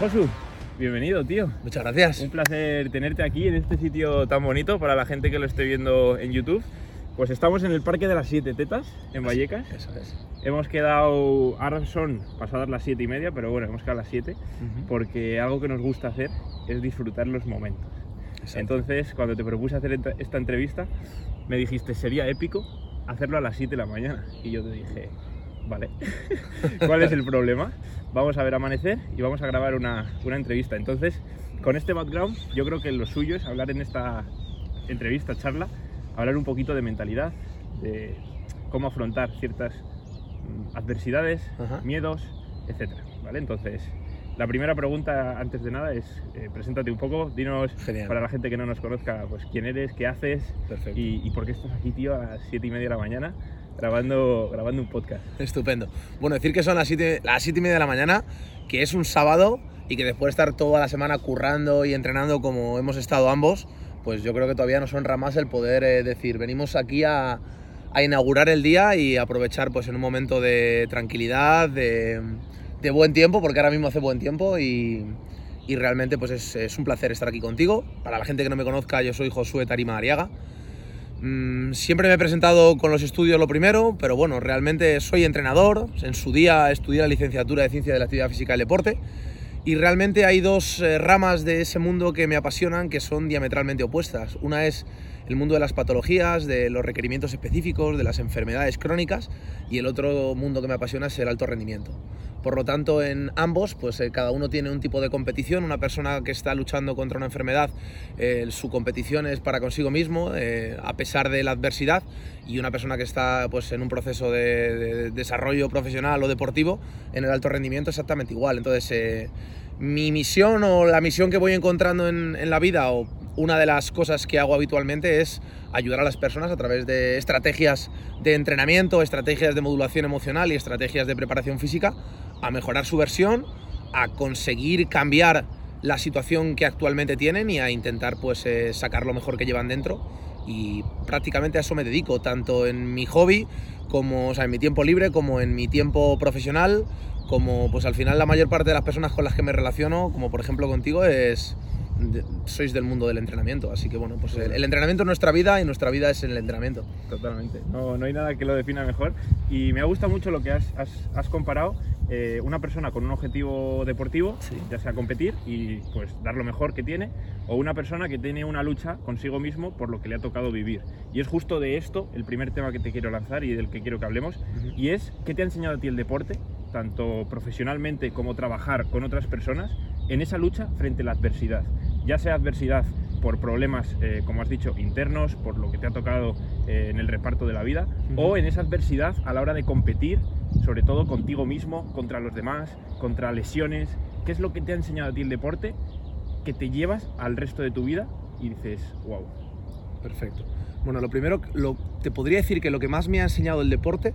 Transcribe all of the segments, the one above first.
Josu. Bienvenido, tío. Muchas gracias. Un placer tenerte aquí en este sitio tan bonito para la gente que lo esté viendo en YouTube. Pues estamos en el Parque de las Siete Tetas, en Vallecas. Eso es. Hemos quedado, ahora son pasadas las siete y media, pero bueno, hemos quedado a las 7 porque algo que nos gusta hacer es disfrutar los momentos. Exacto. Entonces, cuando te propuse hacer esta entrevista, me dijiste, sería épico hacerlo a las 7 de la mañana. Y yo te dije, vale, ¿cuál es el problema? Vamos a ver amanecer y vamos a grabar una, una entrevista. Entonces, con este background, yo creo que lo suyo es hablar en esta entrevista, charla, hablar un poquito de mentalidad, de cómo afrontar ciertas mm, adversidades, Ajá. miedos, etc. ¿Vale? Entonces, la primera pregunta, antes de nada, es eh, preséntate un poco, dinos Genial. para la gente que no nos conozca, pues quién eres, qué haces y, y por qué estás aquí, tío, a las 7 y media de la mañana grabando, grabando un podcast. Estupendo. Bueno, decir que son las 7 las siete y media de la mañana, que es un sábado y que después de estar toda la semana currando y entrenando como hemos estado ambos, pues yo creo que todavía nos honra más el poder eh, decir, venimos aquí a, a inaugurar el día y aprovechar pues en un momento de tranquilidad, de, de buen tiempo, porque ahora mismo hace buen tiempo y, y realmente pues es, es un placer estar aquí contigo. Para la gente que no me conozca, yo soy Josué Tarima Ariaga. Mm, siempre me he presentado con los estudios lo primero, pero bueno, realmente soy entrenador. En su día estudié la licenciatura de Ciencia de la Actividad Física y el Deporte. Y realmente hay dos eh, ramas de ese mundo que me apasionan que son diametralmente opuestas. Una es el mundo de las patologías, de los requerimientos específicos, de las enfermedades crónicas y el otro mundo que me apasiona es el alto rendimiento. Por lo tanto, en ambos, pues eh, cada uno tiene un tipo de competición. Una persona que está luchando contra una enfermedad, eh, su competición es para consigo mismo, eh, a pesar de la adversidad. Y una persona que está pues, en un proceso de, de desarrollo profesional o deportivo, en el alto rendimiento, exactamente igual. Entonces, mi misión o la misión que voy encontrando en, en la vida o una de las cosas que hago habitualmente es ayudar a las personas a través de estrategias de entrenamiento, estrategias de modulación emocional y estrategias de preparación física a mejorar su versión, a conseguir cambiar la situación que actualmente tienen y a intentar pues eh, sacar lo mejor que llevan dentro. Y prácticamente a eso me dedico tanto en mi hobby como o sea, en mi tiempo libre como en mi tiempo profesional como pues al final la mayor parte de las personas con las que me relaciono como por ejemplo contigo es de- sois del mundo del entrenamiento así que bueno pues el, el entrenamiento es nuestra vida y nuestra vida es el entrenamiento Totalmente. No, no hay nada que lo defina mejor. Y me ha gustado mucho lo que has, has- has comparado. eh, una persona con un objetivo deportivo, Sí. ya sea competir y pues dar lo mejor que tiene, o una persona que tiene una lucha consigo mismo por lo que le ha tocado vivir. Y es justo de esto el primer tema que te quiero lanzar y del que quiero que hablemos. Y es, ¿qué te ha enseñado a ti el deporte, tanto profesionalmente como trabajar con otras personas, en esa lucha frente a la adversidad? Ya sea adversidad por problemas, eh, como has dicho, internos, por lo que te ha tocado eh, en el reparto de la vida, o en esa adversidad a la hora de competir, sobre todo contigo mismo, contra los demás, contra lesiones. ¿Qué es lo que te ha enseñado a ti el deporte que te llevas al resto de tu vida y dices, wow? Perfecto. Bueno, lo primero, lo, te podría decir que lo que más me ha enseñado el deporte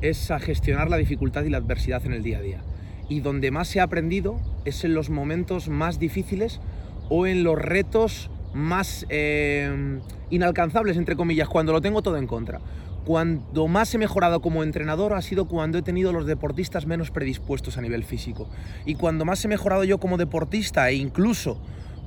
es a gestionar la dificultad y la adversidad en el día a día. Y donde más he aprendido es en los momentos más difíciles o en los retos más eh, inalcanzables, entre comillas, cuando lo tengo todo en contra. Cuando más he mejorado como entrenador ha sido cuando he tenido los deportistas menos predispuestos a nivel físico. Y cuando más he mejorado yo como deportista e incluso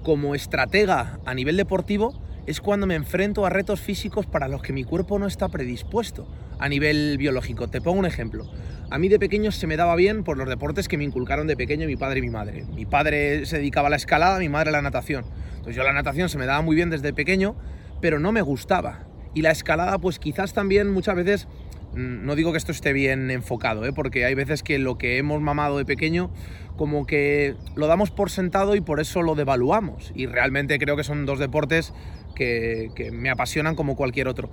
como estratega a nivel deportivo es cuando me enfrento a retos físicos para los que mi cuerpo no está predispuesto a nivel biológico. Te pongo un ejemplo. A mí de pequeño se me daba bien por los deportes que me inculcaron de pequeño mi padre y mi madre. Mi padre se dedicaba a la escalada, mi madre a la natación. Entonces yo la natación se me daba muy bien desde pequeño, pero no me gustaba. Y la escalada pues quizás también muchas veces mm, no digo que esto esté bien enfocado, ¿eh? porque hay veces que lo que hemos mamado de pequeño como que lo damos por sentado y por eso lo devaluamos. Y realmente creo que son dos deportes que, que me apasionan como cualquier otro.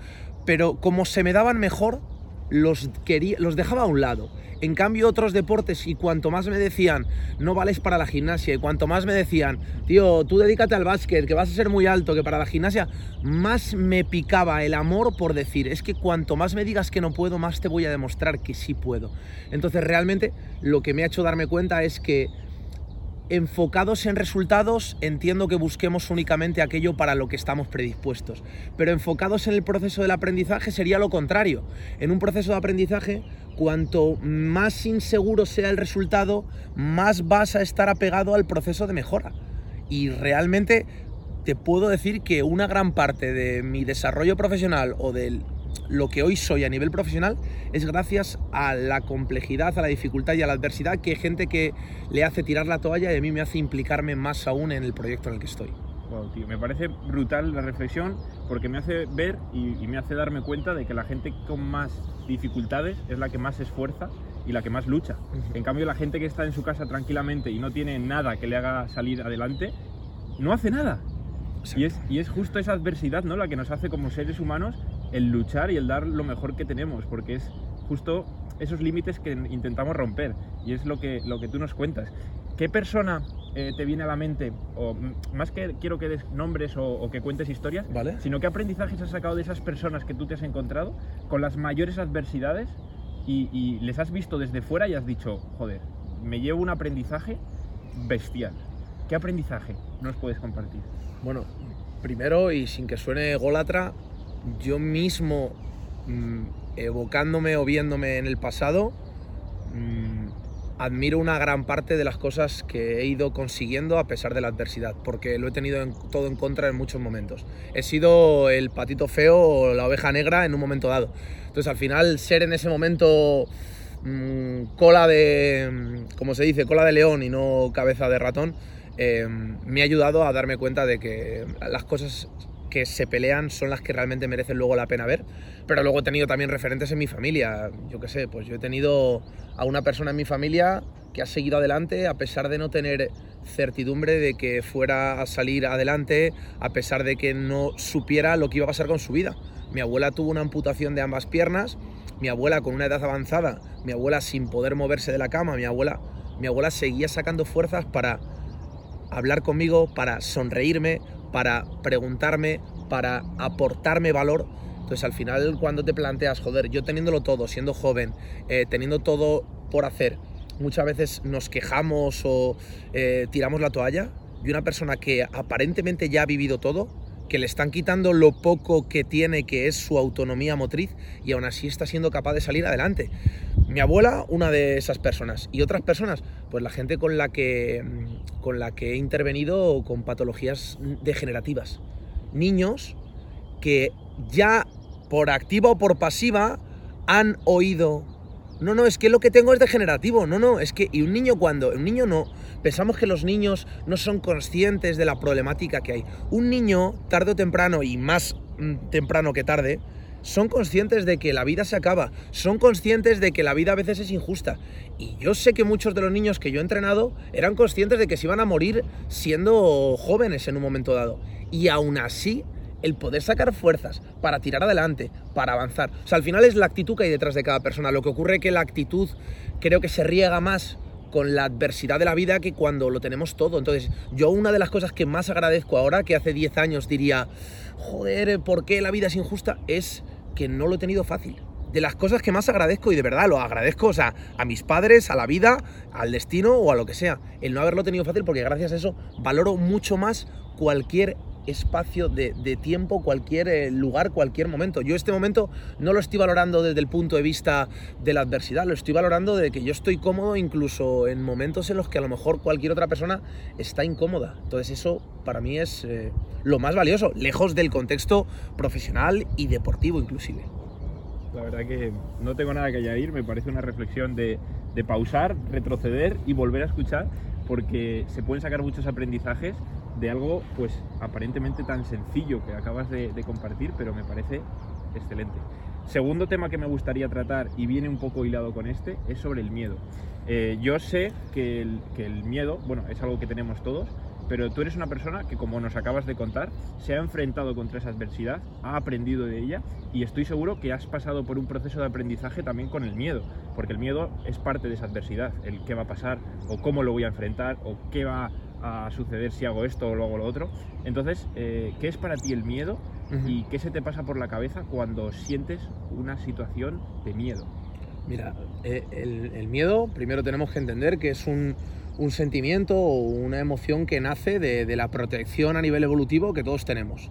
Pero como se me daban mejor, los, quería, los dejaba a un lado. En cambio, otros deportes, y cuanto más me decían, no vales para la gimnasia, y cuanto más me decían, tío, tú dedícate al básquet, que vas a ser muy alto, que para la gimnasia, más me picaba el amor por decir, es que cuanto más me digas que no puedo, más te voy a demostrar que sí puedo. Entonces, realmente, lo que me ha hecho darme cuenta es que enfocados en resultados, entiendo que busquemos únicamente aquello para lo que estamos predispuestos. Pero enfocados en el proceso del aprendizaje sería lo contrario. En un proceso de aprendizaje, cuanto más inseguro sea el resultado, más vas a estar apegado al proceso de mejora. Y realmente te puedo decir que una gran parte de mi desarrollo profesional o del lo que hoy soy a nivel profesional es gracias a la complejidad, a la dificultad y a la adversidad que hay gente que le hace tirar la toalla y a mí me hace implicarme más aún en el proyecto en el que estoy. Wow, tío, me parece brutal la reflexión porque me hace ver y, me hace darme cuenta de que la gente con más dificultades es la que más se esfuerza y la que más lucha. En cambio, la gente que está en su casa tranquilamente y no tiene nada que le haga salir adelante, no hace nada. Y es, y es, justo esa adversidad ¿no? la que nos hace como seres humanos el luchar y el dar lo mejor que tenemos, porque es justo esos límites que intentamos romper y es lo que, lo que tú nos cuentas. ¿Qué persona eh, te viene a la mente, o más que quiero que des nombres o, que cuentes historias, sino qué aprendizajes has sacado de esas personas que tú te has encontrado con las mayores adversidades y, y les has visto desde fuera y has dicho, joder, me llevo un aprendizaje bestial? ¿Qué aprendizaje nos puedes compartir? Bueno, primero y sin que suene golatra, yo mismo, mm, evocándome o viéndome en el pasado, mm, admiro una gran parte de las cosas que he ido consiguiendo a pesar de la adversidad, porque lo he tenido todo en contra en muchos momentos. He sido el patito feo o la oveja negra en un momento dado. Entonces al final ser en ese momento mm, cola de, como se dice, cola de león y no cabeza de ratón, eh, me ha ayudado a darme cuenta de que las cosas que se pelean son las que realmente merecen luego la pena ver. Pero luego he tenido también referentes en mi familia. Yo qué sé, pues yo he tenido a una persona en mi familia que ha seguido adelante a pesar de no tener certidumbre de que fuera a salir adelante, a pesar de que no supiera lo que iba a pasar con su vida. Mi abuela tuvo una amputación de ambas piernas, mi abuela con una edad avanzada, mi abuela sin poder moverse de la cama, mi abuela, mi abuela seguía sacando fuerzas para hablar conmigo, para sonreírme, para preguntarme, para aportarme valor. Entonces al final cuando te planteas, joder, yo teniéndolo todo, siendo joven, eh, teniendo todo por hacer, muchas veces nos quejamos o eh, tiramos la toalla de una persona que aparentemente ya ha vivido todo, que le están quitando lo poco que tiene, que es su autonomía motriz, y aún así está siendo capaz de salir adelante. Mi abuela, una de esas personas. Y otras personas, pues la gente con la que, con la que he intervenido con patologías degenerativas. Niños que ya por activa o por pasiva han oído no, no, es que lo que tengo es degenerativo. No, no, es que. Y un niño cuando. Un niño no. Pensamos que los niños no son conscientes de la problemática que hay. Un niño, tarde o temprano, y más mm, temprano que tarde, son conscientes de que la vida se acaba, son conscientes de que la vida a veces es injusta. Y yo sé que muchos de los niños que yo he entrenado eran conscientes de que se iban a morir siendo jóvenes en un momento dado. Y aún así, el poder sacar fuerzas para tirar adelante, para avanzar. O sea, al final es la actitud que hay detrás de cada persona. Lo que ocurre es que la actitud creo que se riega más con la adversidad de la vida que cuando lo tenemos todo. Entonces, yo una de las cosas que más agradezco ahora, que hace 10 años diría, joder, ¿por qué la vida es injusta? Es que no lo he tenido fácil. De las cosas que más agradezco, y de verdad lo agradezco, o sea, a mis padres, a la vida, al destino o a lo que sea, el no haberlo tenido fácil, porque gracias a eso valoro mucho más cualquier espacio de, tiempo, cualquier eh, lugar, cualquier momento. Yo este momento no lo estoy valorando desde el punto de vista de la adversidad, lo estoy valorando de que yo estoy cómodo incluso en momentos en los que a lo mejor cualquier otra persona está incómoda. Entonces eso para mí es eh, lo más valioso, lejos del contexto profesional y deportivo inclusive. La verdad que no tengo nada que añadir, me parece una reflexión de, de pausar, retroceder y volver a escuchar porque se pueden sacar muchos aprendizajes de algo pues aparentemente tan sencillo que acabas de, compartir, pero me parece excelente. Segundo tema que me gustaría tratar y viene un poco hilado con este es sobre el miedo. Eh, yo sé que el, que el miedo, bueno, es algo que tenemos todos, pero tú eres una persona que, como nos acabas de contar, se ha enfrentado contra esa adversidad, ha aprendido de ella y estoy seguro que has pasado por un proceso de aprendizaje también con el miedo, porque el miedo es parte de esa adversidad, el qué va a pasar o cómo lo voy a enfrentar o qué va a suceder si hago esto o luego lo otro. Entonces, eh, ¿qué es para ti el miedo y qué se te pasa por la cabeza cuando sientes una situación de miedo? Mira, eh, el, miedo, primero tenemos que entender que es un, un sentimiento o una emoción que nace de, de la protección a nivel evolutivo que todos tenemos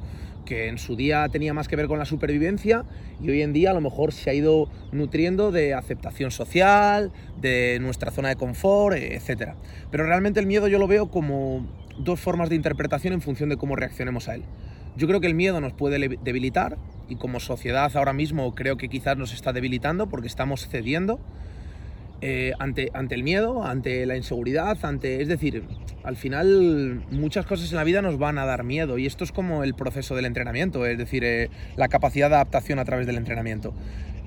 que en su día tenía más que ver con la supervivencia y hoy en día a lo mejor se ha ido nutriendo de aceptación social, de nuestra zona de confort, etc. Pero realmente el miedo yo lo veo como dos formas de interpretación en función de cómo reaccionemos a él. Yo creo que el miedo nos puede debilitar y como sociedad ahora mismo creo que quizás nos está debilitando porque estamos cediendo eh, ante, ante el miedo, ante la inseguridad, ante... Es decir, al final muchas cosas en la vida nos van a dar miedo y esto es como el proceso del entrenamiento, es decir, eh, la capacidad de adaptación a través del entrenamiento.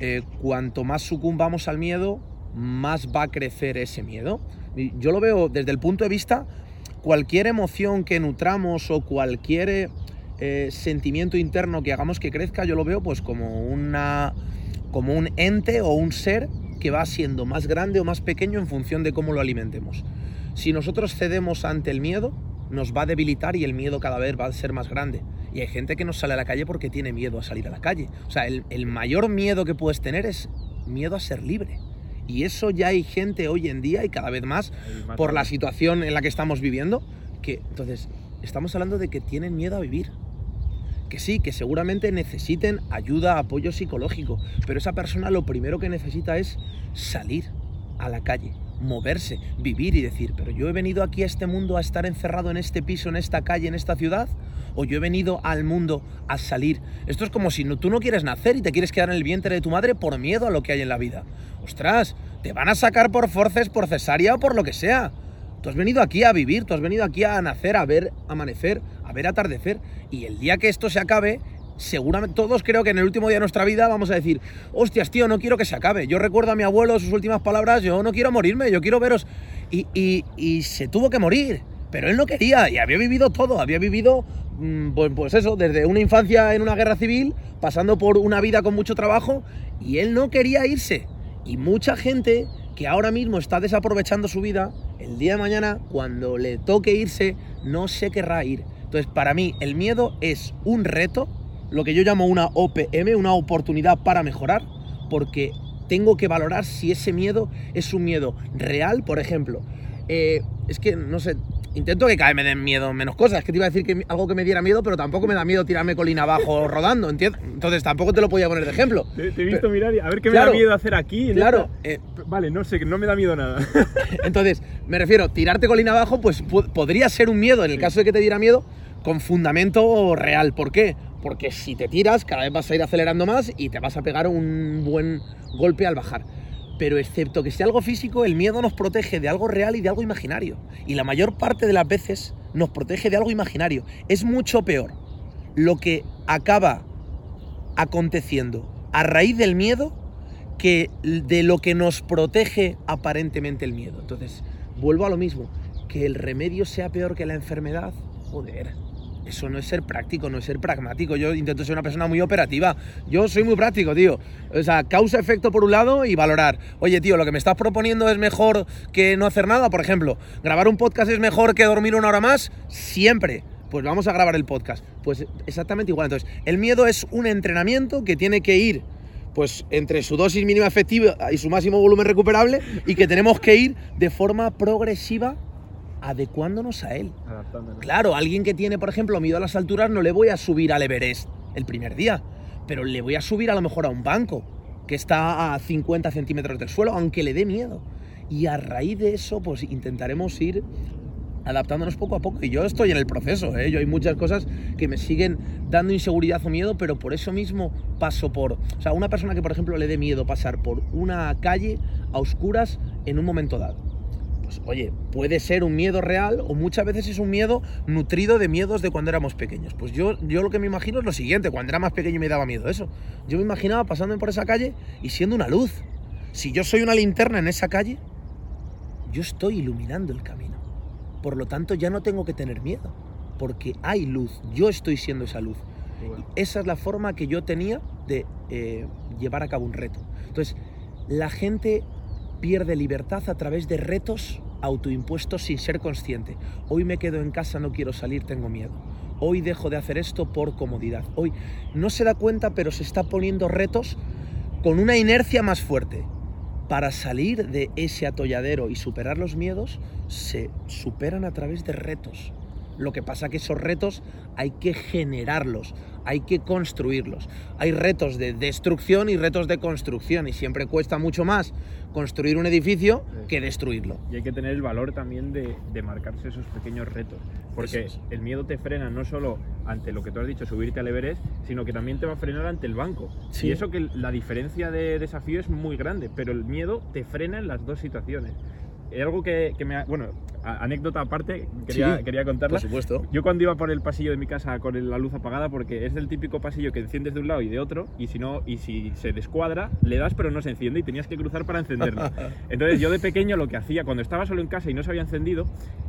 Eh, cuanto más sucumbamos al miedo, más va a crecer ese miedo. yo lo veo desde el punto de vista, cualquier emoción que nutramos o cualquier sentimiento interno que hagamos que crezca, yo lo veo pues como, una, como un ente o un ser que va siendo más grande o más pequeño en función de cómo lo alimentemos. Si nosotros cedemos ante el miedo, nos va a debilitar y el miedo cada vez va a ser más grande. Y hay gente que no sale a la calle porque tiene miedo a salir a la calle. O sea, el, mayor miedo que puedes tener es miedo a ser libre. Y eso ya hay gente hoy en día y cada vez más por la situación en la que estamos viviendo, que entonces estamos hablando de que tienen miedo a vivir que sí, que seguramente necesiten ayuda, apoyo psicológico, pero esa persona lo primero que necesita es salir a la calle, moverse, vivir y decir, pero yo he venido aquí a este mundo a estar encerrado en este piso, en esta calle, en esta ciudad, o yo he venido al mundo a salir. Esto es como si tú no quieres nacer y te quieres quedar en el vientre de tu madre por miedo a lo que hay en la vida. Ostras, te van a sacar por forces, por cesárea o por lo que sea. Tú has venido aquí a vivir, tú has venido aquí a nacer, a ver amanecer, ver atardecer. Y el día que esto se acabe, seguramente todos creo que en el último día de nuestra vida vamos a decir, hostias, tío, no quiero que se acabe. Yo recuerdo a mi abuelo sus últimas palabras, yo no quiero morirme, yo quiero veros. Y, y, se tuvo que morir, pero él no quería y había vivido todo, había vivido, mm, pues eso, desde una infancia en una guerra civil, pasando por una vida con mucho trabajo, y él no quería irse. Y mucha gente que ahora mismo está desaprovechando su vida, el día de mañana, cuando le toque irse, no se querrá ir. Entonces, para mí, el miedo es un reto, lo que yo llamo una OPM, una oportunidad para mejorar, porque tengo que valorar si ese miedo es un miedo real, por ejemplo. Eh, es que, no sé, intento que cada vez me den miedo menos cosas. Es que te iba a decir que algo que me diera miedo, pero tampoco me da miedo tirarme colina abajo rodando, ¿entiendes? Entonces tampoco te lo podía poner de ejemplo. Te, he visto mirar y a ver qué me da miedo hacer aquí. claro. Eh, vale, no sé, no me da miedo nada. Entonces, me refiero, tirarte colina abajo, pues podría ser un miedo en el caso de que te diera miedo, con fundamento real. ¿Por qué? Porque si te tiras, cada vez vas a ir acelerando más y te vas a pegar un buen golpe al bajar. Pero excepto que sea algo físico, el miedo nos protege de algo real y de algo imaginario. Y la mayor parte de las veces nos protege de algo imaginario. Es mucho peor lo que acaba aconteciendo a raíz del miedo que de lo que nos protege aparentemente el miedo. Entonces, vuelvo a lo mismo, que el remedio sea peor que la enfermedad, joder, eso no es ser práctico, no es ser pragmático. Yo intento ser una persona muy operativa. Yo soy muy práctico, tío. O sea, causa-efecto por un lado y valorar. Oye, tío, lo que me estás proponiendo es mejor que no hacer nada. Por ejemplo, grabar un podcast es mejor que dormir una hora más. Siempre. Pues vamos a grabar el podcast. Pues exactamente igual. Entonces, el miedo es un entrenamiento que tiene que ir pues entre su dosis mínima efectiva y su máximo volumen recuperable y que tenemos que ir de forma progresiva adecuándonos a él. Claro, alguien que tiene, por ejemplo, miedo a las alturas, no le voy a subir al Everest el primer día, pero le voy a subir a lo mejor a un banco que está a 50 centímetros del suelo, aunque le dé miedo. Y a raíz de eso, pues intentaremos ir adaptándonos poco a poco. Y yo estoy en el proceso, ¿eh? yo hay muchas cosas que me siguen dando inseguridad o miedo, pero por eso mismo paso por... O sea, una persona que, por ejemplo, le dé miedo pasar por una calle a oscuras en un momento dado pues, oye, puede ser un miedo real o muchas veces es un miedo nutrido de miedos de cuando éramos pequeños. Pues yo, yo lo que me imagino es lo siguiente, cuando era más pequeño me daba miedo eso. Yo me imaginaba pasando por esa calle y siendo una luz. Si yo soy una linterna en esa calle, yo estoy iluminando el camino. Por lo tanto, ya no tengo que tener miedo, porque hay luz, yo estoy siendo esa luz. Esa es la forma que yo tenía de eh, llevar a cabo un reto. Entonces, la gente pierde libertad a través de retos autoimpuestos sin ser consciente. Hoy me quedo en casa, no quiero salir, tengo miedo. Hoy dejo de hacer esto por comodidad. Hoy no se da cuenta, pero se está poniendo retos con una inercia más fuerte para salir de ese atolladero y superar los miedos, se superan a través de retos. Lo que pasa que esos retos hay que generarlos, hay que construirlos. Hay retos de destrucción y retos de construcción y siempre cuesta mucho más construir un edificio que destruirlo. Y hay que tener el valor también de, marcarse esos pequeños retos, porque el miedo te frena no solo ante lo que tú has dicho, subirte al Everest, sino que también te va a frenar ante el banco. Y eso que la diferencia de desafío es muy grande, pero el miedo te frena en las dos situaciones algo que, que, me bueno, anécdota aparte, quería, quería contarla. Por supuesto. Yo cuando iba por el pasillo de mi casa con la luz apagada, porque es el típico pasillo que enciendes de un lado y de otro, y si no, y si se descuadra, le das pero no se enciende y tenías que cruzar para encenderlo. Entonces yo de pequeño lo que hacía, cuando estaba solo en casa y no se había encendido,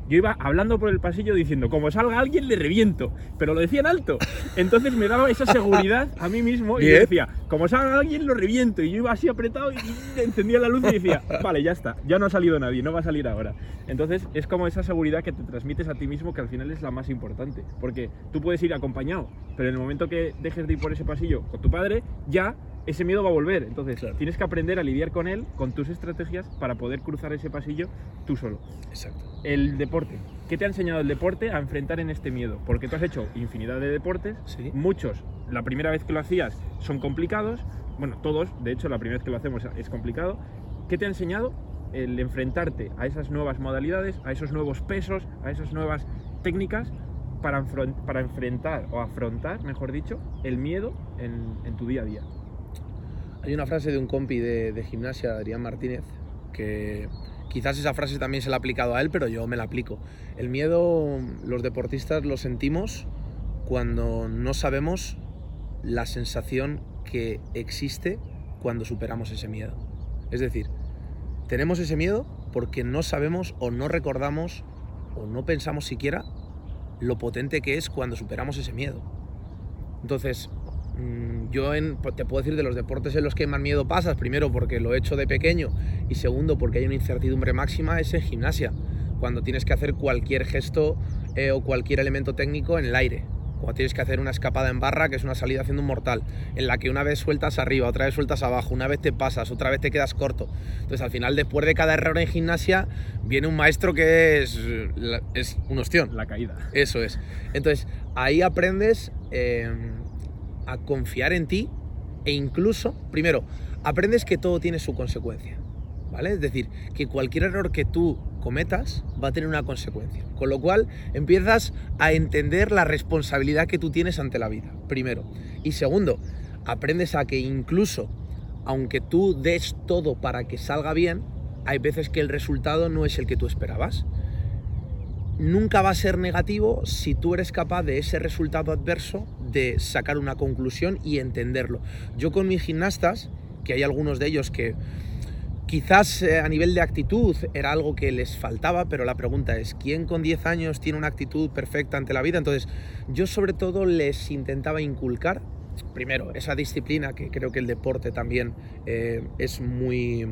yo iba hablando por el pasillo diciendo, como salga alguien le reviento, pero lo decía en alto. Entonces me daba esa seguridad a mí mismo y decía, como salga alguien lo reviento. Y yo iba así apretado y encendía la luz y decía, vale, ya está, ya no ha salido nadie, no va a salir ahora. Entonces es como esa seguridad que te transmites a ti mismo que al final es la más importante. Porque tú puedes ir acompañado, pero en el momento que dejes de ir por ese pasillo con tu padre, ya ese miedo va a volver. Entonces tienes que aprender a lidiar con él, con tus estrategias, para poder cruzar ese pasillo tú solo. Exacto. El deporte. ¿Qué te ha enseñado el deporte a enfrentar en este miedo? Porque tú has hecho infinidad de deportes, muchos, la primera vez que lo hacías, son complicados. Bueno, todos, de hecho, la primera vez que lo hacemos es complicado. ¿Qué te ha enseñado el enfrentarte a esas nuevas modalidades, a esos nuevos pesos, a esas nuevas técnicas para, para enfrentar o afrontar, mejor dicho, el miedo en tu día a día? Hay una frase de un compi de, gimnasia, Adrián Martínez, que quizás esa frase también se la ha aplicado a él, pero yo me la aplico. El miedo, los deportistas lo sentimos cuando no sabemos la sensación que existe cuando superamos ese miedo. Es decir, tenemos ese miedo porque no sabemos o no recordamos o no pensamos siquiera lo potente que es cuando superamos ese miedo. Entonces, Mm, yo pues, te puedo decir de los deportes en los que más miedo pasas, primero porque lo he hecho de pequeño y segundo porque hay una incertidumbre máxima, es en gimnasia, cuando tienes que hacer cualquier gesto eh, o cualquier elemento técnico en el aire. Cuando tienes que hacer una escapada en barra, que es una salida haciendo un mortal, en la que una vez sueltas arriba, otra vez sueltas abajo, una vez te pasas, otra vez te quedas corto. Entonces al final, después de cada error en gimnasia, viene un maestro que es, es un ostión. La caída. Eso es. Entonces ahí aprendes... Eh, a confiar en ti e incluso, primero, aprendes que todo tiene su consecuencia. ¿Vale? Es decir, que cualquier error que tú cometas va a tener una consecuencia. Con lo cual empiezas a entender la responsabilidad que tú tienes ante la vida, primero. Y segundo, aprendes a que incluso, aunque tú des todo para que salga bien, hay veces que el resultado no es el que tú esperabas. Nunca va a ser negativo si tú eres capaz de ese resultado adverso de sacar una conclusión y entenderlo. Yo con mis gimnastas, que hay algunos de ellos que quizás eh, a nivel de actitud era algo que les faltaba, pero la pregunta es, ¿quién con 10 años tiene una actitud perfecta ante la vida? Entonces, yo sobre todo les intentaba inculcar, primero, esa disciplina, que creo que el deporte también eh, es muy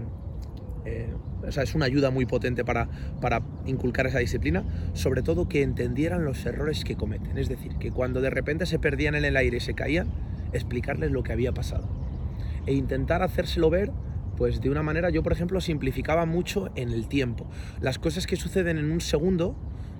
eh, o sea, es una ayuda muy potente para, para inculcar esa disciplina, sobre todo que entendieran los errores que cometen. Es decir, que cuando de repente se perdían en el aire y se caían, explicarles lo que había pasado. E intentar hacérselo ver pues de una manera, yo por ejemplo simplificaba mucho en el tiempo. Las cosas que suceden en un segundo,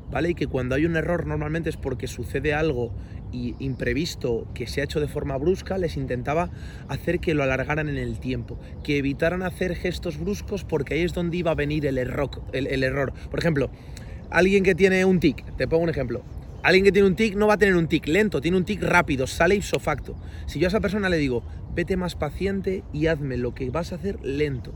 ¿vale? Y que cuando hay un error normalmente es porque sucede algo y imprevisto que se ha hecho de forma brusca, les intentaba hacer que lo alargaran en el tiempo, que evitaran hacer gestos bruscos porque ahí es donde iba a venir el error. El, error. Por ejemplo, alguien que tiene un tic, te pongo un ejemplo. Alguien que tiene un tic no va a tener un tic lento, tiene un tic rápido, sale ipso facto. Si yo a esa persona le digo, vete más paciente y hazme lo que vas a hacer lento,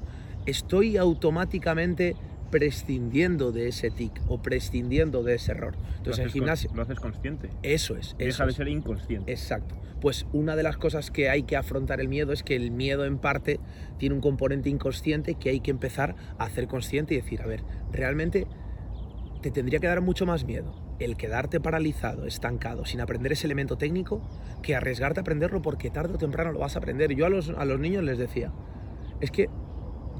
estoy automáticamente prescindiendo de ese tic o prescindiendo de ese error. Entonces en gimnasio... Lo haces consciente. Eso es. Deja de ser inconsciente. Exacto. Pues una de las cosas que hay que afrontar el miedo es que el miedo en parte tiene un componente inconsciente que hay que empezar a hacer consciente y decir, a ver, realmente te tendría que dar mucho más miedo el quedarte paralizado, estancado, sin aprender ese elemento técnico, que arriesgarte a aprenderlo porque tarde o temprano lo vas a aprender. Yo a los, a los niños les decía, es que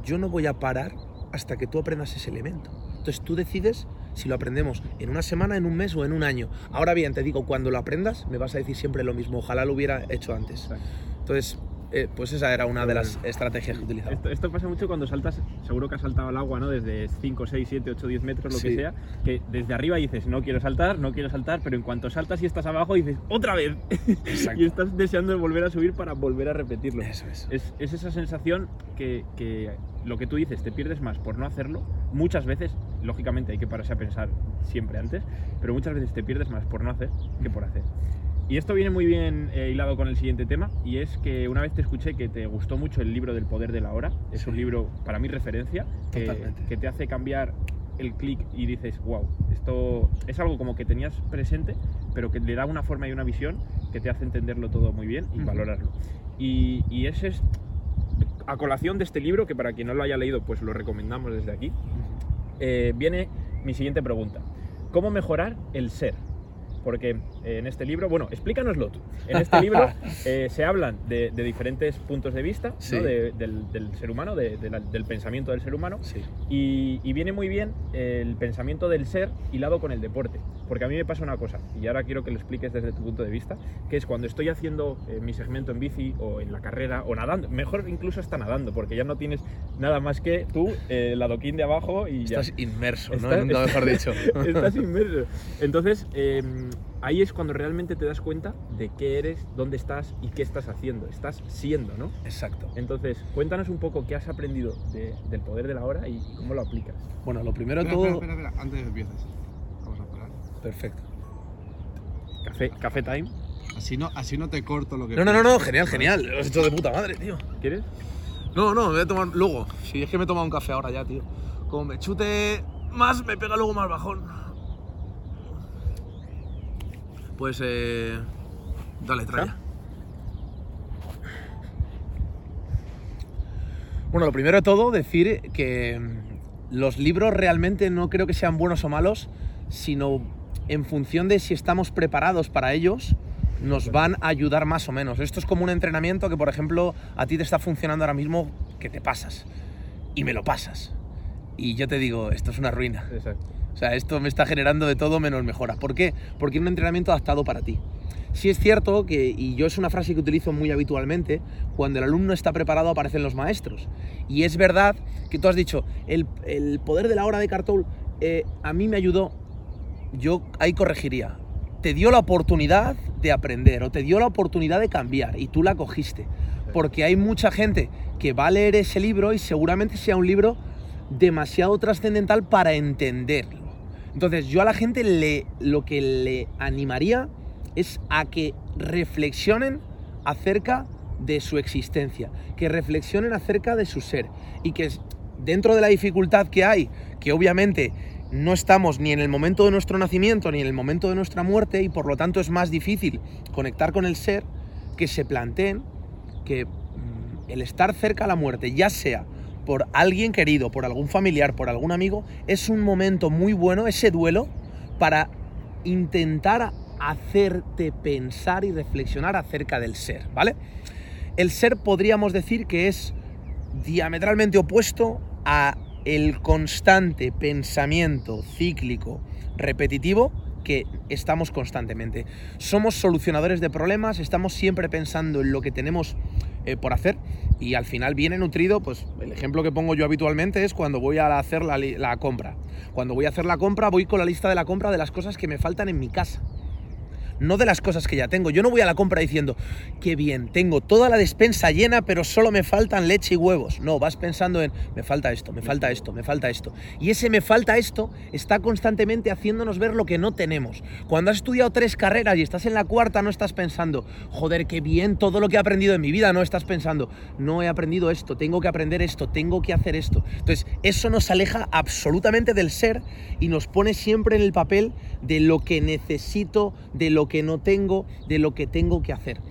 yo no voy a parar hasta que tú aprendas ese elemento. Entonces tú decides si lo aprendemos en una semana, en un mes o en un año. Ahora bien, te digo, cuando lo aprendas, me vas a decir siempre lo mismo. Ojalá lo hubiera hecho antes. Entonces, eh, pues esa era una de las estrategias que utilizaba. Esto, esto pasa mucho cuando saltas, seguro que has saltado al agua, ¿no? Desde 5, 6, 7, 8, 10 metros, lo Sí. que sea, que desde arriba dices, no quiero saltar, no quiero saltar, pero en cuanto saltas y estás abajo dices, ¡otra vez! Y estás deseando volver a subir para volver a repetirlo. Eso es. Es, es esa sensación que, que lo que tú dices, te pierdes más por no hacerlo. Muchas veces, lógicamente hay que pararse a pensar siempre antes, pero muchas veces te pierdes más por no hacer que por hacer. Y esto viene muy bien eh, hilado con el siguiente tema, y es que una vez te escuché que te gustó mucho el libro del poder de la hora. Es Sí. un libro, para mí, referencia, que, te hace cambiar el clic y dices, wow, esto es algo como que tenías presente, pero que le da una forma y una visión que te hace entenderlo todo muy bien y valorarlo. Y, y ese es a colación de este libro, que para quien no lo haya leído, pues lo recomendamos desde aquí, eh, viene mi siguiente pregunta. ¿Cómo mejorar el ser? Porque eh, en este libro, bueno, explícanoslo tú. En este libro eh, se hablan de, de diferentes puntos de vista ¿no? Sí. de- del, del ser humano, de- de la- del pensamiento del ser humano, Sí. y, y viene muy bien el pensamiento del ser hilado con el deporte. Porque a mí me pasa una cosa, y ahora quiero que lo expliques desde tu punto de vista, que es cuando estoy haciendo eh, mi segmento en bici o en la carrera o nadando, mejor incluso hasta nadando, porque ya no tienes nada más que tú, eh, el adoquín de abajo y ya. Estás inmerso, ¿no? Estás- Nunca mejor dicho. Estás inmerso. Entonces, eh, ahí es cuando realmente te das cuenta de qué eres, dónde estás y qué estás haciendo. Estás siendo, ¿no? Exacto. Entonces, cuéntanos un poco qué has aprendido de- del poder de la hora y cómo lo aplicas. Bueno, lo primero de Espera, todo. espera, espera, espera, antes de que empieces. Vamos a parar. Perfecto. Café, café time, Así no, así no te corto lo que. No, no, no, no, genial, genial. Lo has hecho de puta madre, tío. ¿quieres? No, no, me voy a tomar luego. Si es que me he tomado un café ahora ya, tío. Como me chute más, me pega luego más bajón. Pues, eh. Dale, trae. ¿Ah? Bueno, lo primero de todo, decir que mm, los libros realmente no creo que sean buenos o malos, sino en función de si estamos preparados para ellos, nos van a ayudar más o menos. Esto es como un entrenamiento que, por ejemplo, a ti te está funcionando ahora mismo que te pasas. Y me lo pasas. Y yo te digo, esto es una ruina. Exacto. O sea, esto me está generando de todo menos mejora. ¿Por qué? Porque es un entrenamiento adaptado para ti. Sí es cierto que, y yo es una frase que utilizo muy habitualmente, cuando el alumno está preparado aparecen los maestros. Y es verdad que tú has dicho, el, el poder de la hora de Cartoul eh, a mí me ayudó, yo ahí corregiría. Te dio la oportunidad de aprender o te dio la oportunidad de cambiar y tú la cogiste. Porque hay mucha gente que va a leer ese libro y seguramente sea un libro demasiado trascendental para entenderlo. Entonces yo a la gente le, lo que le animaría es a que reflexionen acerca de su existencia, que reflexionen acerca de su ser y que dentro de la dificultad que hay, que obviamente no estamos ni en el momento de nuestro nacimiento ni en el momento de nuestra muerte y por lo tanto es más difícil conectar con el ser, que se planteen que mm, el estar cerca a la muerte, ya sea por alguien querido, por algún familiar, por algún amigo, es un momento muy bueno, ese duelo, para intentar hacerte pensar y reflexionar acerca del ser, ¿vale? El ser podríamos decir que es diametralmente opuesto a el constante pensamiento cíclico repetitivo que estamos constantemente. Somos solucionadores de problemas, estamos siempre pensando en lo que tenemos eh, por hacer y al final viene nutrido, pues el ejemplo que pongo yo habitualmente es cuando voy a hacer la, la compra. Cuando voy a hacer la compra voy con la lista de la compra de las cosas que me faltan en mi casa no de las cosas que ya tengo. Yo no voy a la compra diciendo, qué bien, tengo toda la despensa llena, pero solo me faltan leche y huevos. No, vas pensando en, me falta esto, me falta esto, me falta esto. Y ese me falta esto está constantemente haciéndonos ver lo que no tenemos. Cuando has estudiado tres carreras y estás en la cuarta, no estás pensando, joder, qué bien todo lo que he aprendido en mi vida. No estás pensando, no he aprendido esto, tengo que aprender esto, tengo que hacer esto. Entonces, eso nos aleja absolutamente del ser y nos pone siempre en el papel de lo que necesito, de lo que no tengo, de lo que tengo que hacer.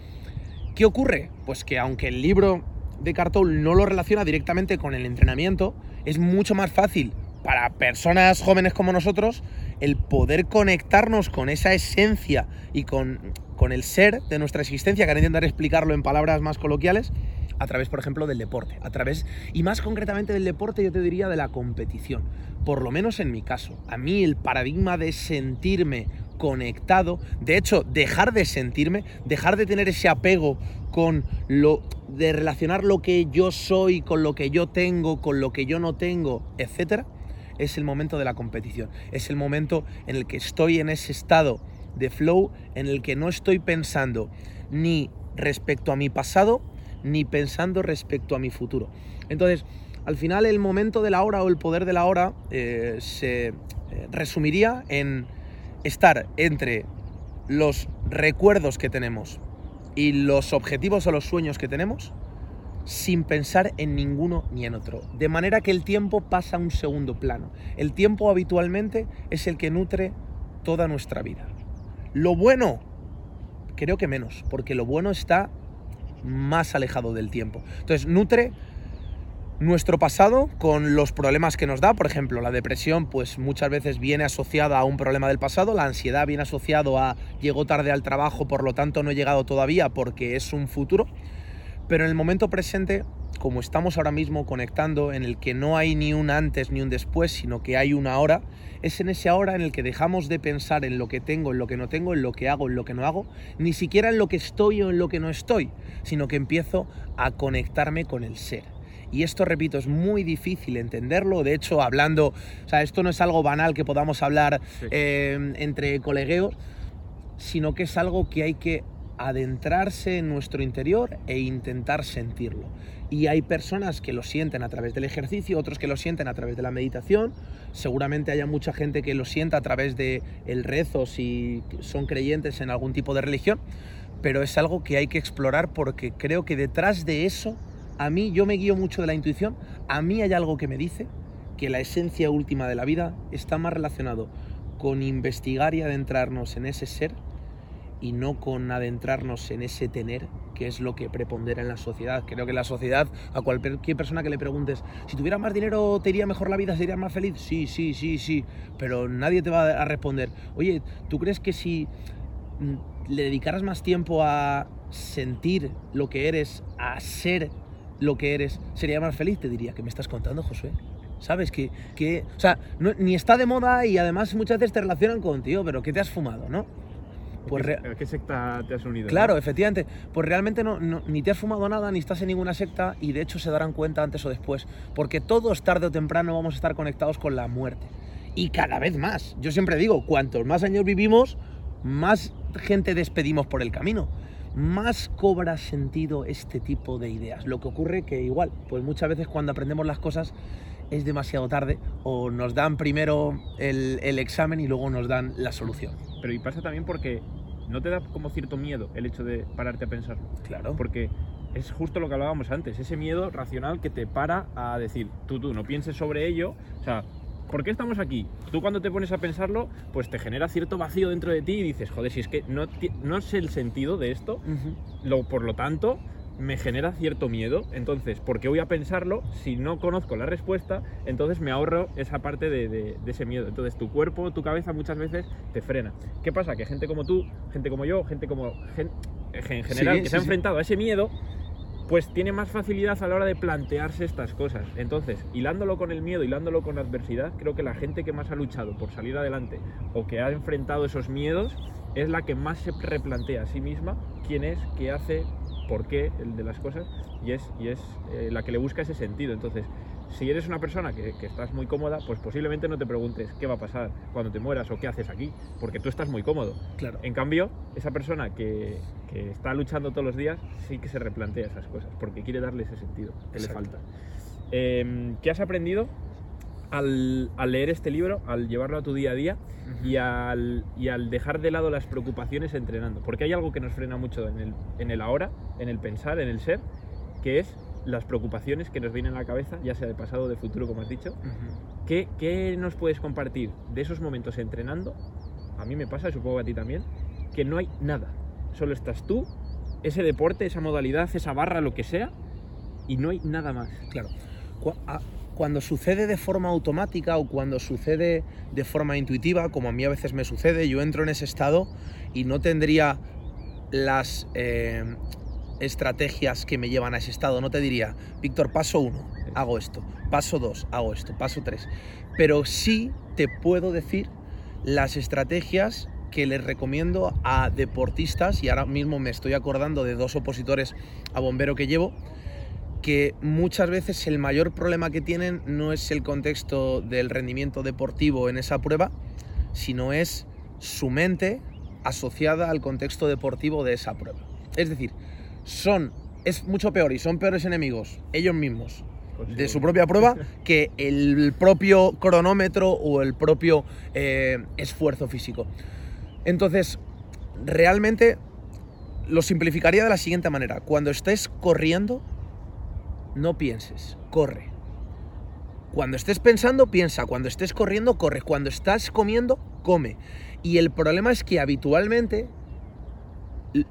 ¿Qué ocurre? Pues que aunque el libro de Cartoul no lo relaciona directamente con el entrenamiento, es mucho más fácil para personas jóvenes como nosotros el poder conectarnos con esa esencia y con, con el ser de nuestra existencia, que ahora intentar explicarlo en palabras más coloquiales, a través, por ejemplo, del deporte. A través, y más concretamente del deporte, yo te diría de la competición. Por lo menos en mi caso. A mí el paradigma de sentirme conectado, de hecho, dejar de sentirme, dejar de tener ese apego con lo de relacionar lo que yo soy con lo que yo tengo, con lo que yo no tengo, etcétera, es el momento de la competición. Es el momento en el que estoy en ese estado de flow en el que no estoy pensando ni respecto a mi pasado ni pensando respecto a mi futuro. Entonces, al final el momento de la hora o el poder de la hora eh, se eh, resumiría en estar entre los recuerdos que tenemos y los objetivos o los sueños que tenemos sin pensar en ninguno ni en otro. De manera que el tiempo pasa a un segundo plano. El tiempo habitualmente es el que nutre toda nuestra vida. Lo bueno, creo que menos, porque lo bueno está más alejado del tiempo. Entonces, nutre nuestro pasado con los problemas que nos da. Por ejemplo, la depresión pues muchas veces viene asociada a un problema del pasado, la ansiedad viene asociado a llego tarde al trabajo, por lo tanto no he llegado todavía porque es un futuro. Pero en el momento presente, como estamos ahora mismo conectando, en el que no hay ni un antes ni un después, sino que hay una hora, es en ese hora en el que dejamos de pensar en lo que tengo, en lo que no tengo, en lo que hago, en lo que no hago, ni siquiera en lo que estoy o en lo que no estoy, sino que empiezo a conectarme con el ser. Y esto, repito, es muy difícil entenderlo. De hecho, hablando, o sea, esto no es algo banal que podamos hablar eh, entre colegueos, sino que es algo que hay que adentrarse en nuestro interior e intentar sentirlo. Y hay personas que lo sienten a través del ejercicio, otros que lo sienten a través de la meditación. Seguramente haya mucha gente que lo sienta a través de el rezo si son creyentes en algún tipo de religión, pero es algo que hay que explorar porque creo que detrás de eso, a mí yo me guío mucho de la intuición, a mí hay algo que me dice que la esencia última de la vida está más relacionado con investigar y adentrarnos en ese ser y no con adentrarnos en ese tener que es lo que prepondera en la sociedad. Creo que la sociedad, a cualquier persona que le preguntes, si tuviera más dinero, ¿te iría mejor la vida? ¿Serías más feliz? Sí, sí, sí, sí. Pero nadie te va a responder, oye, ¿tú crees que si mm, le dedicaras más tiempo a sentir lo que eres, a ser lo que eres, sería más feliz? Te diría, ¿qué me estás contando, Josué? ¿Sabes? Que, que o sea, ni está de moda y además muchas veces te relacionan contigo, pero ¿qué te has fumado, no? Pues ¿A qué secta te has unido? Claro, efectivamente. Pues realmente no, ni te has fumado nada, ni estás en ninguna secta, y de hecho se darán cuenta antes o después. Porque todos, tarde o temprano, vamos a estar conectados con la muerte. Y cada vez más. Yo siempre digo, cuantos más años vivimos, más gente despedimos por el camino. Más cobra sentido este tipo de ideas. Lo que ocurre que igual, pues muchas veces cuando aprendemos las cosas es demasiado tarde o nos dan primero el, el examen y luego nos dan la solución. Pero y pasa también porque no te da como cierto miedo el hecho de pararte a pensarlo. Claro. Porque es justo lo que hablábamos antes, ese miedo racional que te para a decir, tú, tú, no pienses sobre ello. O sea, ¿por qué estamos aquí? Tú cuando te pones a pensarlo, pues te genera cierto vacío dentro de ti y dices, joder, si es que no, no sé el sentido de esto, lo, por lo tanto, me genera cierto miedo. Entonces, ¿por qué voy a pensarlo si no conozco la respuesta? Entonces me ahorro esa parte de, ese miedo. Entonces tu cuerpo, tu cabeza muchas veces te frena. ¿Qué pasa? Que gente como tú, gente como yo, gente como... en general, que se ha enfrentado a ese miedo, pues tiene más facilidad a la hora de plantearse estas cosas. Entonces, hilándolo con el miedo, hilándolo con la adversidad, creo que la gente que más ha luchado por salir adelante o que ha enfrentado esos miedos es la que más se replantea a sí misma quién es, qué hace, por qué el de las cosas y es, y es eh, la que le busca ese sentido. Entonces, si eres una persona que, estás muy cómoda, pues posiblemente no te preguntes qué va a pasar cuando te mueras o qué haces aquí, porque tú estás muy cómodo. Claro. En cambio, esa persona que, está luchando todos los días sí que se replantea esas cosas, porque quiere darle ese sentido que le falta. Em, ¿Qué has aprendido al, leer este libro, al llevarlo a tu día a día y, al, y, al, dejar de lado las preocupaciones entrenando. Porque hay algo que nos frena mucho en el, en el ahora, en el pensar, en el ser, que es las preocupaciones que nos vienen a la cabeza, ya sea de pasado o de futuro, como has dicho. ¿Qué, ¿Qué, nos puedes compartir de esos momentos entrenando? A mí me pasa, supongo que a ti también, que no hay nada. Solo estás tú, ese deporte, esa modalidad, esa barra, lo que sea, y no hay nada más. Claro cuando sucede de forma automática o cuando sucede de forma intuitiva, como a mí a veces me sucede, yo entro en ese estado y no tendría las eh, estrategias que me llevan a ese estado. No te diría, Víctor, paso uno, hago esto, paso dos, hago esto, paso tres. Pero sí te puedo decir las estrategias que les recomiendo a deportistas, y ahora mismo me estoy acordando de dos opositores a bombero que llevo, que muchas veces el mayor problema que tienen no es el contexto del rendimiento deportivo en esa prueba, sino es su mente asociada al contexto deportivo de esa prueba. Es decir, son es mucho peor y son peores enemigos ellos mismos de su propia prueba que el propio cronómetro o el propio eh, esfuerzo físico. Entonces, realmente lo simplificaría de la siguiente manera. Cuando estés corriendo, no pienses, corre. Cuando estés pensando, piensa. Cuando estés corriendo, corre. Cuando estás comiendo, come. Y el problema es que habitualmente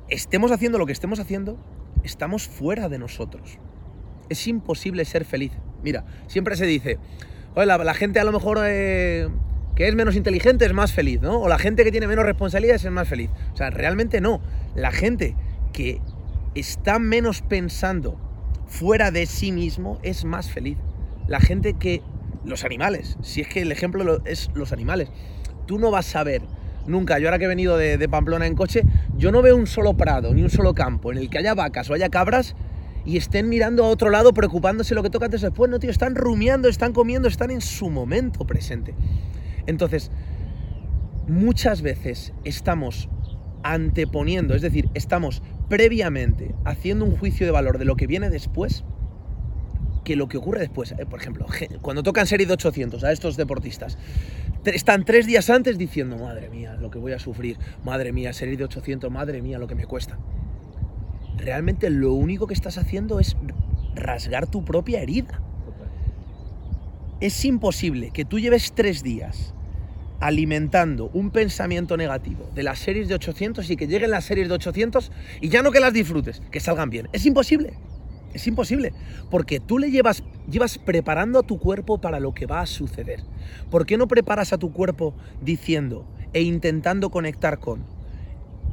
estemos haciendo lo que estemos haciendo, estamos fuera de nosotros. Es imposible ser feliz. Mira, siempre se dice, la, gente a lo mejor eh, que es menos inteligente es más feliz, ¿no? O la gente que tiene menos responsabilidades es más feliz. O sea, realmente no. La gente que está menos pensando fuera de sí mismo es más feliz. La gente que... Los animales, si es que el ejemplo es los animales. Tú no vas a ver nunca, yo ahora que he venido de, Pamplona en coche, yo no veo un solo prado ni un solo campo en el que haya vacas o haya cabras y estén mirando a otro lado preocupándose lo que toca antes o después. No, tío, están rumiando, están comiendo, están en su momento presente. Entonces, muchas veces estamos anteponiendo, es decir, estamos previamente haciendo un juicio de valor de lo que viene después que lo que ocurre después. Eh, por ejemplo, cuando tocan serie de 800 a estos deportistas, están tres días antes diciendo, madre mía, lo que voy a sufrir, madre mía, serie de 800, madre mía, lo que me cuesta. Realmente lo único que estás haciendo es rasgar tu propia herida. Es imposible que tú lleves tres días alimentando un pensamiento negativo de las series de 800 y que lleguen las series de 800 y ya no que las disfrutes, que salgan bien. Es imposible. Es imposible, porque tú le llevas, llevas preparando a tu cuerpo para lo que va a suceder. ¿Por qué no preparas a tu cuerpo diciendo e intentando conectar con,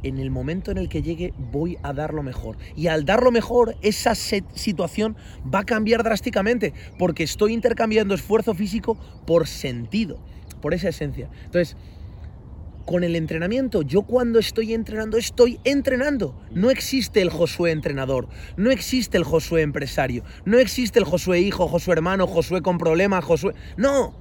en el momento en el que llegue voy a dar lo mejor. Y al dar lo mejor, esa situación va a cambiar drásticamente, porque estoy intercambiando esfuerzo físico por sentido por esa esencia. Entonces, con el entrenamiento, yo cuando estoy entrenando, estoy entrenando. No existe el Josué entrenador, no existe el Josué empresario, no existe el Josué hijo, Josué hermano, Josué con problemas, Josué... No,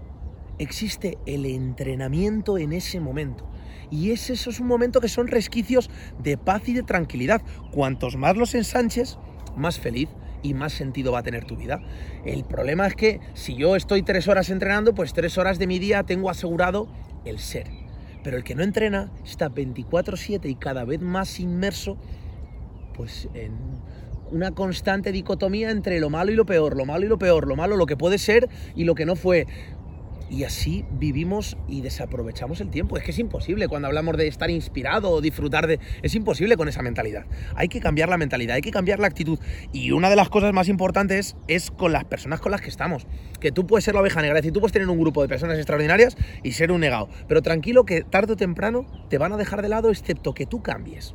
existe el entrenamiento en ese momento. Y ese, eso es un momento que son resquicios de paz y de tranquilidad. Cuantos más los ensanches, más feliz y más sentido va a tener tu vida. El problema es que si yo estoy tres horas entrenando, pues tres horas de mi día tengo asegurado el ser. Pero el que no entrena está 24/7 y cada vez más inmerso pues en una constante dicotomía entre lo malo y lo peor, lo malo y lo peor, lo malo, lo que puede ser y lo que no fue. Y así vivimos y desaprovechamos el tiempo. Es que es imposible cuando hablamos de estar inspirado o disfrutar de... Es imposible con esa mentalidad. Hay que cambiar la mentalidad, hay que cambiar la actitud. Y una de las cosas más importantes es con las personas con las que estamos. Que tú puedes ser la oveja negra, es decir, tú puedes tener un grupo de personas extraordinarias y ser un negado. Pero tranquilo que tarde o temprano te van a dejar de lado excepto que tú cambies.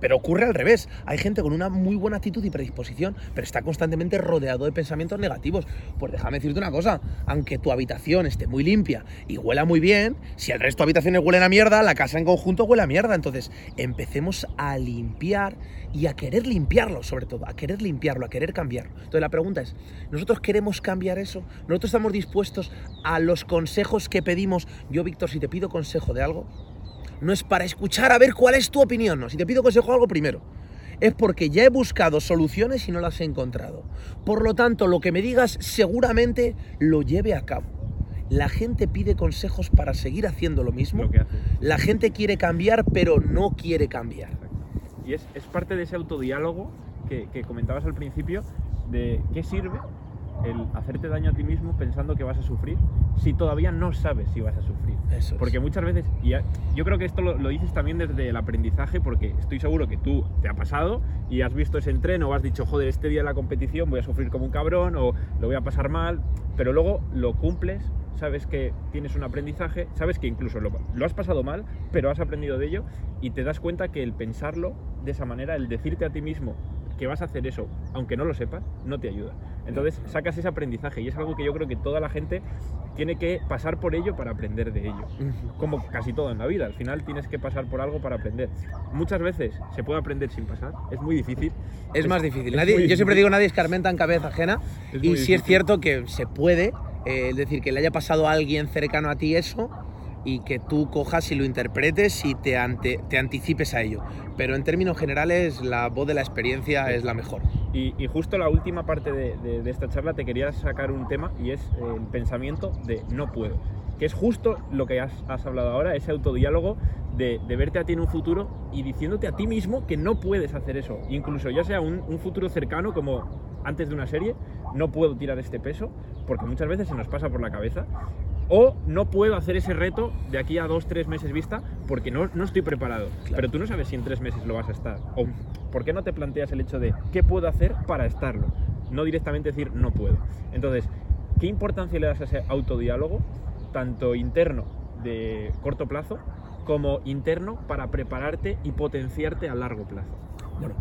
Pero ocurre al revés. Hay gente con una muy buena actitud y predisposición, pero está constantemente rodeado de pensamientos negativos. Pues déjame decirte una cosa, aunque tu habitación esté muy limpia y huela muy bien, si el resto de habitaciones huelen a mierda, la casa en conjunto huele a mierda. Entonces, empecemos a limpiar y a querer limpiarlo, sobre todo, a querer limpiarlo, a querer cambiarlo. Entonces, la pregunta es, ¿nosotros queremos cambiar eso? ¿Nosotros estamos dispuestos a los consejos que pedimos? Yo, Víctor, si te pido consejo de algo, no es para escuchar a ver cuál es tu opinión, no. Si te pido consejo algo primero, es porque ya he buscado soluciones y no las he encontrado. Por lo tanto, lo que me digas seguramente lo lleve a cabo. La gente pide consejos para seguir haciendo lo mismo. La gente quiere cambiar, pero no quiere cambiar. Y es, parte de ese autodiálogo que, que comentabas al principio, de qué sirve el hacerte daño a ti mismo pensando que vas a sufrir si todavía no sabes si vas a sufrir. Porque muchas veces, y yo creo que esto lo, dices también desde el aprendizaje, porque estoy seguro que tú te ha pasado y has visto ese entreno o has dicho, joder, este día de la competición voy a sufrir como un cabrón o lo voy a pasar mal, pero luego lo cumples, sabes que tienes un aprendizaje, sabes que incluso lo, lo has pasado mal, pero has aprendido de ello y te das cuenta que el pensarlo de esa manera, el decirte a ti mismo que vas a hacer eso, aunque no lo sepas, no te ayuda. Entonces sacas ese aprendizaje y es algo que yo creo que toda la gente tiene que pasar por ello para aprender de ello. Como casi todo en la vida, al final tienes que pasar por algo para aprender. Muchas veces se puede aprender sin pasar, es muy difícil. Es, más difícil. es Nadie- muy yo siempre digo, nadie escarmenta en cabeza ajena. Es y muy sí es cierto que se puede, eh, es decir, que le haya pasado a alguien cercano a ti eso y que tú cojas y lo interpretes y te, ante- te anticipes a ello. Pero en términos generales, la voz de la experiencia Sí. es la mejor. Y, y justo la última parte de, de- de esta charla te quería sacar un tema y es el pensamiento de no puedo. Que es justo lo que has, has hablado ahora, ese autodiálogo de, de verte a ti en un futuro y diciéndote a ti mismo que no puedes hacer eso. Incluso ya sea un, un futuro cercano como antes de una serie, no puedo tirar este peso porque muchas veces se nos pasa por la cabeza. O no puedo hacer ese reto de aquí a dos, tres meses vista porque no, no estoy preparado. Claro. Pero tú no sabes si en tres meses lo vas a estar. O ¿por qué no te planteas el hecho de qué puedo hacer para estarlo? No directamente decir no puedo. Entonces, ¿qué importancia le das a ese autodiálogo, tanto interno de corto plazo, como interno para prepararte y potenciarte a largo plazo? Bueno,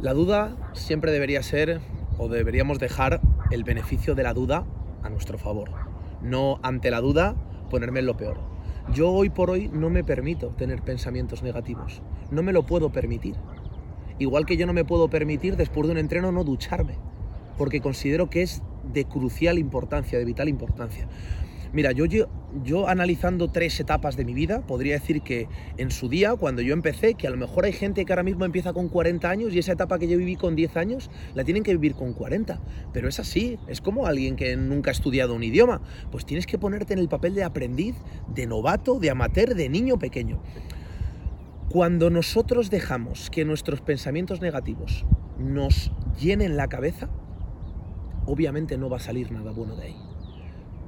la duda siempre debería ser, o deberíamos dejar el beneficio de la duda a nuestro favor. No ante la duda ponerme en lo peor. Yo hoy por hoy no me permito tener pensamientos negativos. No me lo puedo permitir. Igual que yo no me puedo permitir después de un entreno no ducharme. Porque considero que es de crucial importancia, de vital importancia. Mira, yo, yo, analizando tres etapas de mi vida, podría decir que en su día, cuando yo empecé, que a lo mejor hay gente que ahora mismo empieza con 40 años y esa etapa que yo viví con 10 años, la tienen que vivir con 40. Pero es así, es como alguien que nunca ha estudiado un idioma. Pues tienes que ponerte en el papel de aprendiz, de novato, de amateur, de niño pequeño. Cuando nosotros dejamos que nuestros pensamientos negativos nos llenen la cabeza, obviamente no va a salir nada bueno de ahí.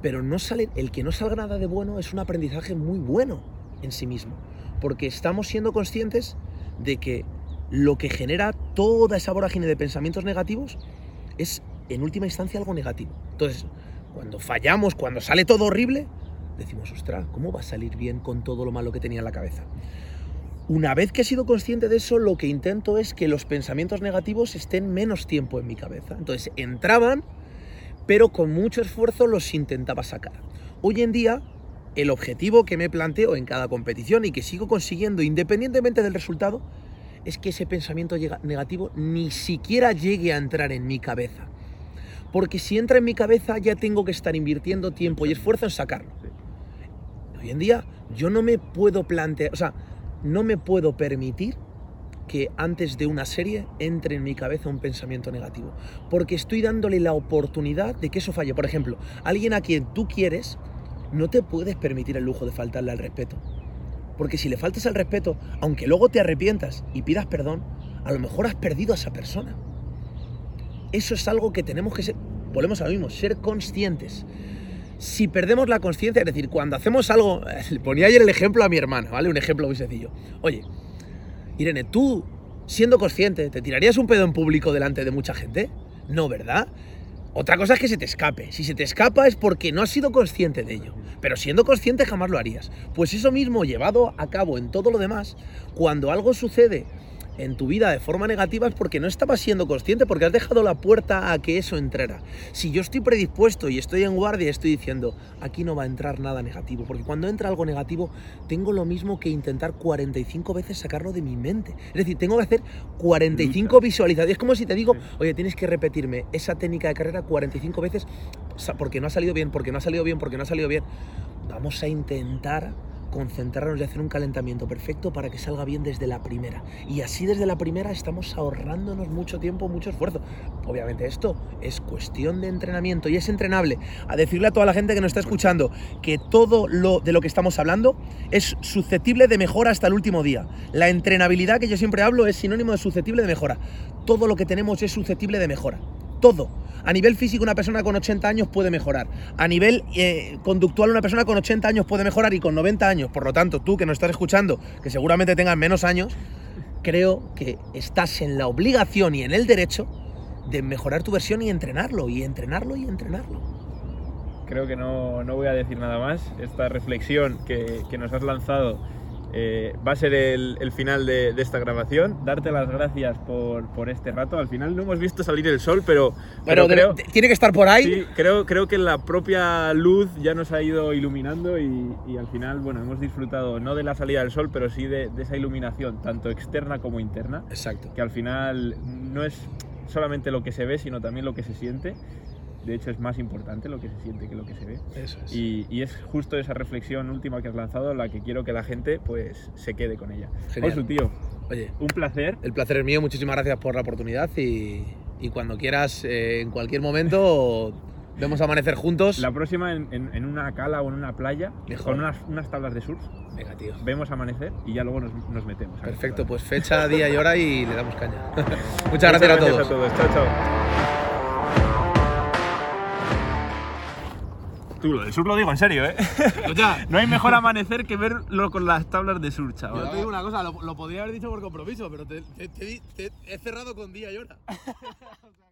Pero no sale, el que no salga nada de bueno es un aprendizaje muy bueno en sí mismo, porque estamos siendo conscientes de que lo que genera toda esa vorágine de pensamientos negativos es en última instancia algo negativo. Entonces, cuando fallamos, cuando sale todo horrible, decimos, ostras, ¿cómo va a salir bien con todo lo malo que tenía en la cabeza? Una vez que he sido consciente de eso, lo que intento es que los pensamientos negativos estén menos tiempo en mi cabeza. Entonces entraban, pero con mucho esfuerzo los intentaba sacar. Hoy en día, el objetivo que me planteo en cada competición y que sigo consiguiendo independientemente del resultado, es que ese pensamiento negativo ni siquiera llegue a entrar en mi cabeza. Porque si entra en mi cabeza ya tengo que estar invirtiendo tiempo y esfuerzo en sacarlo. Hoy en día yo no me puedo plantear, o sea, no me puedo permitir que antes de una serie entre en mi cabeza un pensamiento negativo, porque estoy dándole la oportunidad de que eso falle. Por ejemplo, alguien a quien tú quieres, no te puedes permitir el lujo de faltarle al respeto. Porque si le faltas al respeto, aunque luego te arrepientas y pidas perdón, a lo mejor has perdido a esa persona. Eso es algo que tenemos que ser, volvemos a lo mismo, ser conscientes. Si perdemos la conciencia, es decir, cuando hacemos algo, ponía ayer el ejemplo a mi hermana, ¿vale? Un ejemplo muy sencillo. Oye, Irene, tú, siendo consciente, ¿te tirarías un pedo en público delante de mucha gente? No, ¿verdad? Otra cosa es que se te escape. Si se te escapa es porque no has sido consciente de ello. Pero siendo consciente jamás lo harías. Pues eso mismo llevado a cabo en todo lo demás, cuando algo sucede en tu vida de forma negativa es porque no estabas siendo consciente, porque has dejado la puerta a que eso entrara. Si yo estoy predispuesto y estoy en guardia, estoy diciendo, aquí no va a entrar nada negativo, porque cuando entra algo negativo, tengo lo mismo que intentar 45 veces sacarlo de mi mente. Es decir, tengo que hacer 45 Lucha. visualizaciones. Es como si te digo, oye, tienes que repetirme esa técnica de carrera 45 veces porque no ha salido bien, porque no ha salido bien, porque no ha salido bien. Vamos a intentar concentrarnos y hacer un calentamiento perfecto para que salga bien desde la primera. Y así desde la primera estamos ahorrándonos mucho tiempo, mucho esfuerzo. Obviamente esto es cuestión de entrenamiento y es entrenable. A decirle a toda la gente que nos está escuchando que todo lo de lo que estamos hablando es susceptible de mejora hasta el último día. La entrenabilidad que yo siempre hablo es sinónimo de susceptible de mejora. Todo lo que tenemos es susceptible de mejora. Todo. A nivel físico, una persona con 80 años puede mejorar. A nivel eh, conductual, una persona con 80 años puede mejorar y con 90 años. Por lo tanto, tú que nos estás escuchando, que seguramente tengas menos años, creo que estás en la obligación y en el derecho de mejorar tu versión y entrenarlo, y entrenarlo y entrenarlo. Creo que no, no voy a decir nada más. Esta reflexión que, que nos has lanzado eh, va a ser el, el final de, de esta grabación. Darte las gracias por, por este rato. Al final no hemos visto salir el sol, pero, pero Pero creo, de- tiene que estar por ahí. sí, creo, creo que la propia luz ya nos ha ido iluminando y, y al final bueno, hemos disfrutado no de la salida del sol, pero sí de esa iluminación, tanto externa como interna Exacto. que al final no es solamente lo que se ve, sino también lo que se siente. De hecho, es más importante lo que se siente que lo que se ve. Eso es. Y, y es justo esa reflexión última que has lanzado la que quiero que la gente pues se quede con ella. Genial. Josu, tío, Oye, un placer. el placer es mío. Muchísimas gracias por la oportunidad y, y cuando quieras, eh, en cualquier momento, vemos amanecer juntos. La próxima en, en- en una cala o en una playa, Mejor. con unas, unas tablas de surf, Venga, tío. vemos amanecer y ya luego nos, nos metemos. Perfecto, pues fecha, día y hora y le damos caña. Muchas gracias a todos. a todos. Chao, chao. Lo del surf lo digo en serio, ¿eh? No hay mejor amanecer que verlo con las tablas de surf, chaval. Yo te digo una cosa, lo, lo podría haber dicho por compromiso, pero te, te- te- he cerrado con día y hora.